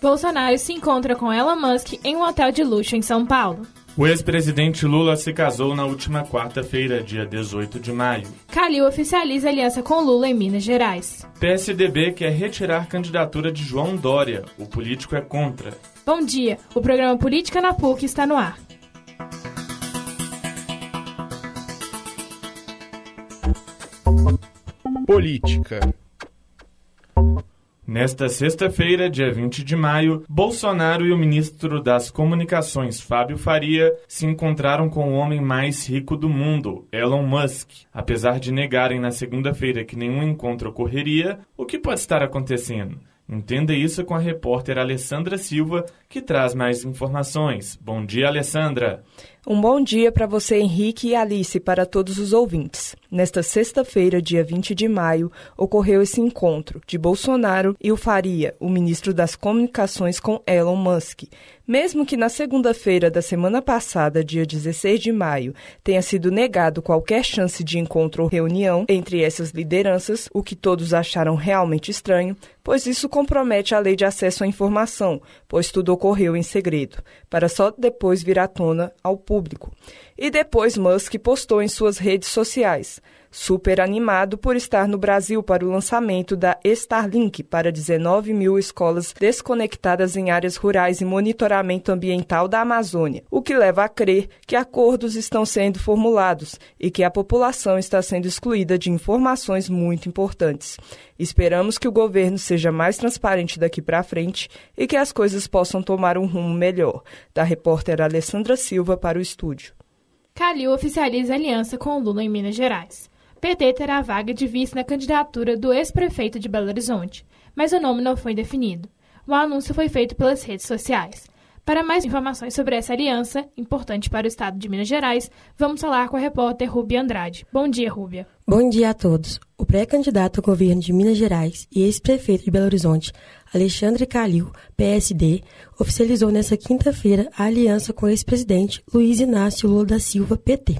Bolsonaro se encontra com Elon Musk em um hotel de luxo em São Paulo. O ex-presidente Lula se casou na última quarta-feira, dia 18 de maio. Calil oficializa aliança com Lula em Minas Gerais. PSDB quer retirar candidatura de João Dória. O político é contra. Bom dia, o programa Política na PUC está no ar. Política. Nesta sexta-feira, dia 20 de maio, Bolsonaro e o ministro das Comunicações, Fábio Faria, se encontraram com o homem mais rico do mundo, Elon Musk. Apesar de negarem na segunda-feira que nenhum encontro ocorreria, o que pode estar acontecendo? Entenda isso com a repórter Alessandra Silva, que traz mais informações. Bom dia, Alessandra. Um bom dia para você, Henrique e Alice, para todos os ouvintes. Nesta sexta-feira, dia 20 de maio, ocorreu esse encontro de Bolsonaro e o Faria, o ministro das Comunicações, com Elon Musk. Mesmo que na segunda-feira da semana passada, dia 16 de maio, tenha sido negado qualquer chance de encontro ou reunião entre essas lideranças, o que todos acharam realmente estranho, pois isso compromete a lei de acesso à informação, pois tudo ocorreu em segredo, para só depois vir à tona ao público. E depois Musk postou em suas redes sociais super animado por estar no Brasil para o lançamento da Starlink para 19 mil escolas desconectadas em áreas rurais e monitoramento ambiental da Amazônia, o que leva a crer que acordos estão sendo formulados e que a população está sendo excluída de informações muito importantes. Esperamos que o governo seja mais transparente daqui para frente e que as coisas possam tomar um rumo melhor. Da repórter Alessandra Silva para o estúdio. Calil oficializa aliança com Lula em Minas Gerais. PT terá a vaga de vice na candidatura do ex-prefeito de Belo Horizonte, mas o nome não foi definido. O anúncio foi feito pelas redes sociais. Para mais informações sobre essa aliança, importante para o estado de Minas Gerais, vamos falar com a repórter Rúbia Andrade. Bom dia, Rúbia. Bom dia a todos. O pré-candidato ao governo de Minas Gerais e ex-prefeito de Belo Horizonte, Alexandre Calil, PSD, oficializou nesta quinta-feira a aliança com o ex-presidente Luiz Inácio Lula da Silva, PT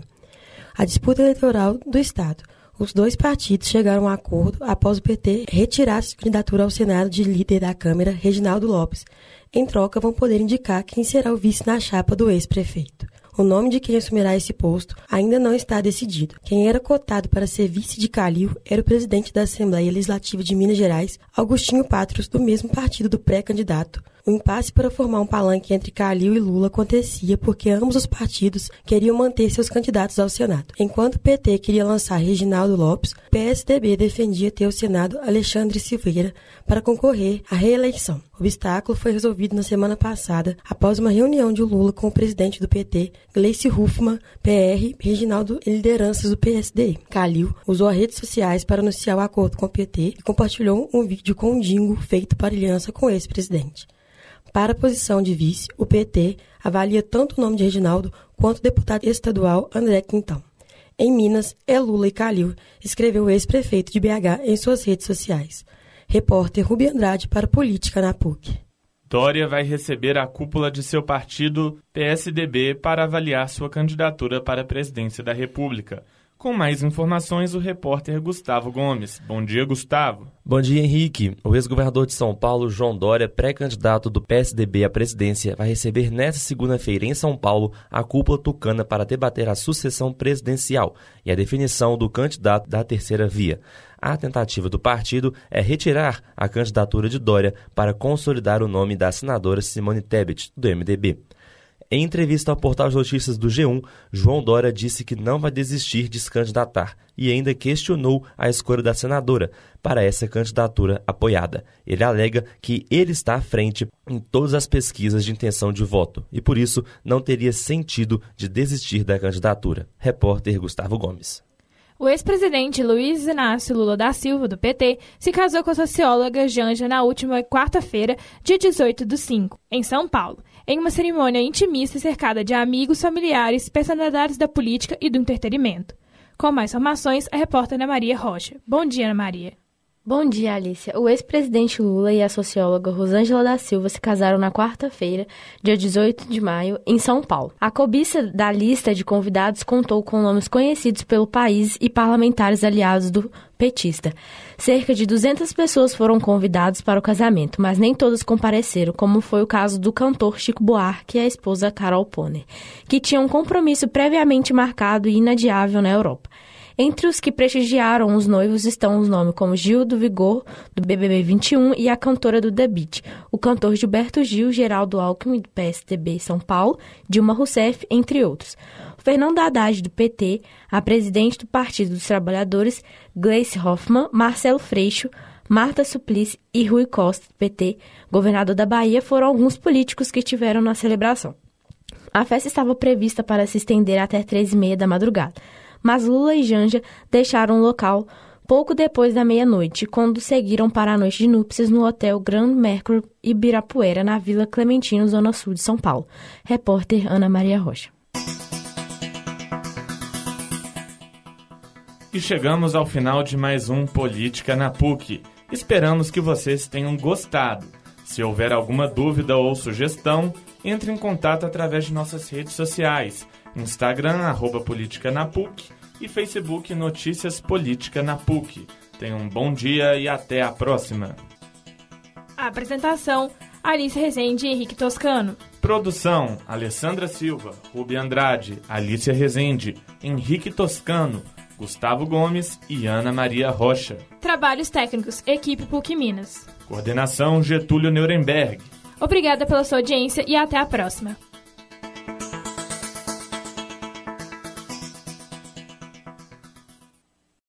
a disputa eleitoral do Estado. Os dois partidos chegaram a acordo após o PT retirar sua candidatura ao Senado de líder da Câmara, Reginaldo Lopes. Em troca, vão poder indicar quem será o vice na chapa do ex-prefeito. O nome de quem assumirá esse posto ainda não está decidido. Quem era cotado para ser vice de Calil era o presidente da Assembleia Legislativa de Minas Gerais, Augustinho Patros, do mesmo partido do pré-candidato, o impasse para formar um palanque entre Calil e Lula acontecia porque ambos os partidos queriam manter seus candidatos ao Senado. Enquanto o PT queria lançar Reginaldo Lopes, o PSDB defendia ter o Senado Alexandre Silveira para concorrer à reeleição. O obstáculo foi resolvido na semana passada após uma reunião de Lula com o presidente do PT, Gleice Huffmann, PR, Reginaldo e lideranças do PSD. Calil usou as redes sociais para anunciar o acordo com o PT e compartilhou um vídeo com um dingo feito para aliança com esse presidente. Para a posição de vice, o PT avalia tanto o nome de Reginaldo quanto o deputado estadual André Quintão. Em Minas, é Lula e Calil, escreveu o ex-prefeito de BH em suas redes sociais. Repórter Rubi Andrade para Política na PUC. Dória vai receber a cúpula de seu partido, PSDB, para avaliar sua candidatura para a presidência da República. Com mais informações, o repórter Gustavo Gomes. Bom dia, Gustavo. Bom dia, Henrique. O ex-governador de São Paulo, João Dória, pré-candidato do PSDB à presidência, vai receber nesta segunda-feira em São Paulo a cúpula tucana para debater a sucessão presidencial e a definição do candidato da terceira via. A tentativa do partido é retirar a candidatura de Dória para consolidar o nome da senadora Simone Tebet, do MDB. Em entrevista ao portal de notícias do G1, João Dória disse que não vai desistir de se candidatar e ainda questionou a escolha da senadora para essa candidatura apoiada. Ele alega que ele está à frente em todas as pesquisas de intenção de voto e por isso não teria sentido de desistir da candidatura. Repórter Gustavo Gomes. O ex-presidente Luiz Inácio Lula da Silva, do PT, se casou com a socióloga Janja na última quarta-feira, dia 18 do 5, em São Paulo em uma cerimônia intimista cercada de amigos, familiares, personalidades da política e do entretenimento. Com mais informações, a repórter Ana Maria Rocha. Bom dia, Ana Maria. Bom dia, Alicia. O ex-presidente Lula e a socióloga Rosângela da Silva se casaram na quarta-feira, dia 18 de maio, em São Paulo. A cobiça da lista de convidados contou com nomes conhecidos pelo país e parlamentares aliados do petista. Cerca de 200 pessoas foram convidadas para o casamento, mas nem todas compareceram, como foi o caso do cantor Chico Buarque e a esposa Carol Poner, que tinham um compromisso previamente marcado e inadiável na Europa. Entre os que prestigiaram os noivos estão os nomes como Gil do Vigor, do BBB 21 e a cantora do The Beat, o cantor Gilberto Gil, Geraldo Alckmin, do PSDB São Paulo, Dilma Rousseff, entre outros. Fernando Haddad, do PT, a presidente do Partido dos Trabalhadores, Gleice Hoffmann, Marcelo Freixo, Marta Suplicy e Rui Costa, do PT, governador da Bahia, foram alguns políticos que estiveram na celebração. A festa estava prevista para se estender até três e meia da madrugada mas Lula e Janja deixaram o local pouco depois da meia-noite, quando seguiram para a noite de núpcias no Hotel Grand Mercury Ibirapuera, na Vila Clementino, zona sul de São Paulo. Repórter Ana Maria Rocha. E chegamos ao final de mais um Política na PUC. Esperamos que vocês tenham gostado. Se houver alguma dúvida ou sugestão, entre em contato através de nossas redes sociais Instagram, arroba Política na PUC e Facebook Notícias Política na PUC. Tenham um bom dia e até a próxima. A apresentação, Alice Rezende e Henrique Toscano. Produção, Alessandra Silva, Rubi Andrade, Alicia Rezende, Henrique Toscano, Gustavo Gomes e Ana Maria Rocha. Trabalhos técnicos, equipe PUC Minas. Coordenação, Getúlio Nuremberg. Obrigada pela sua audiência e até a próxima.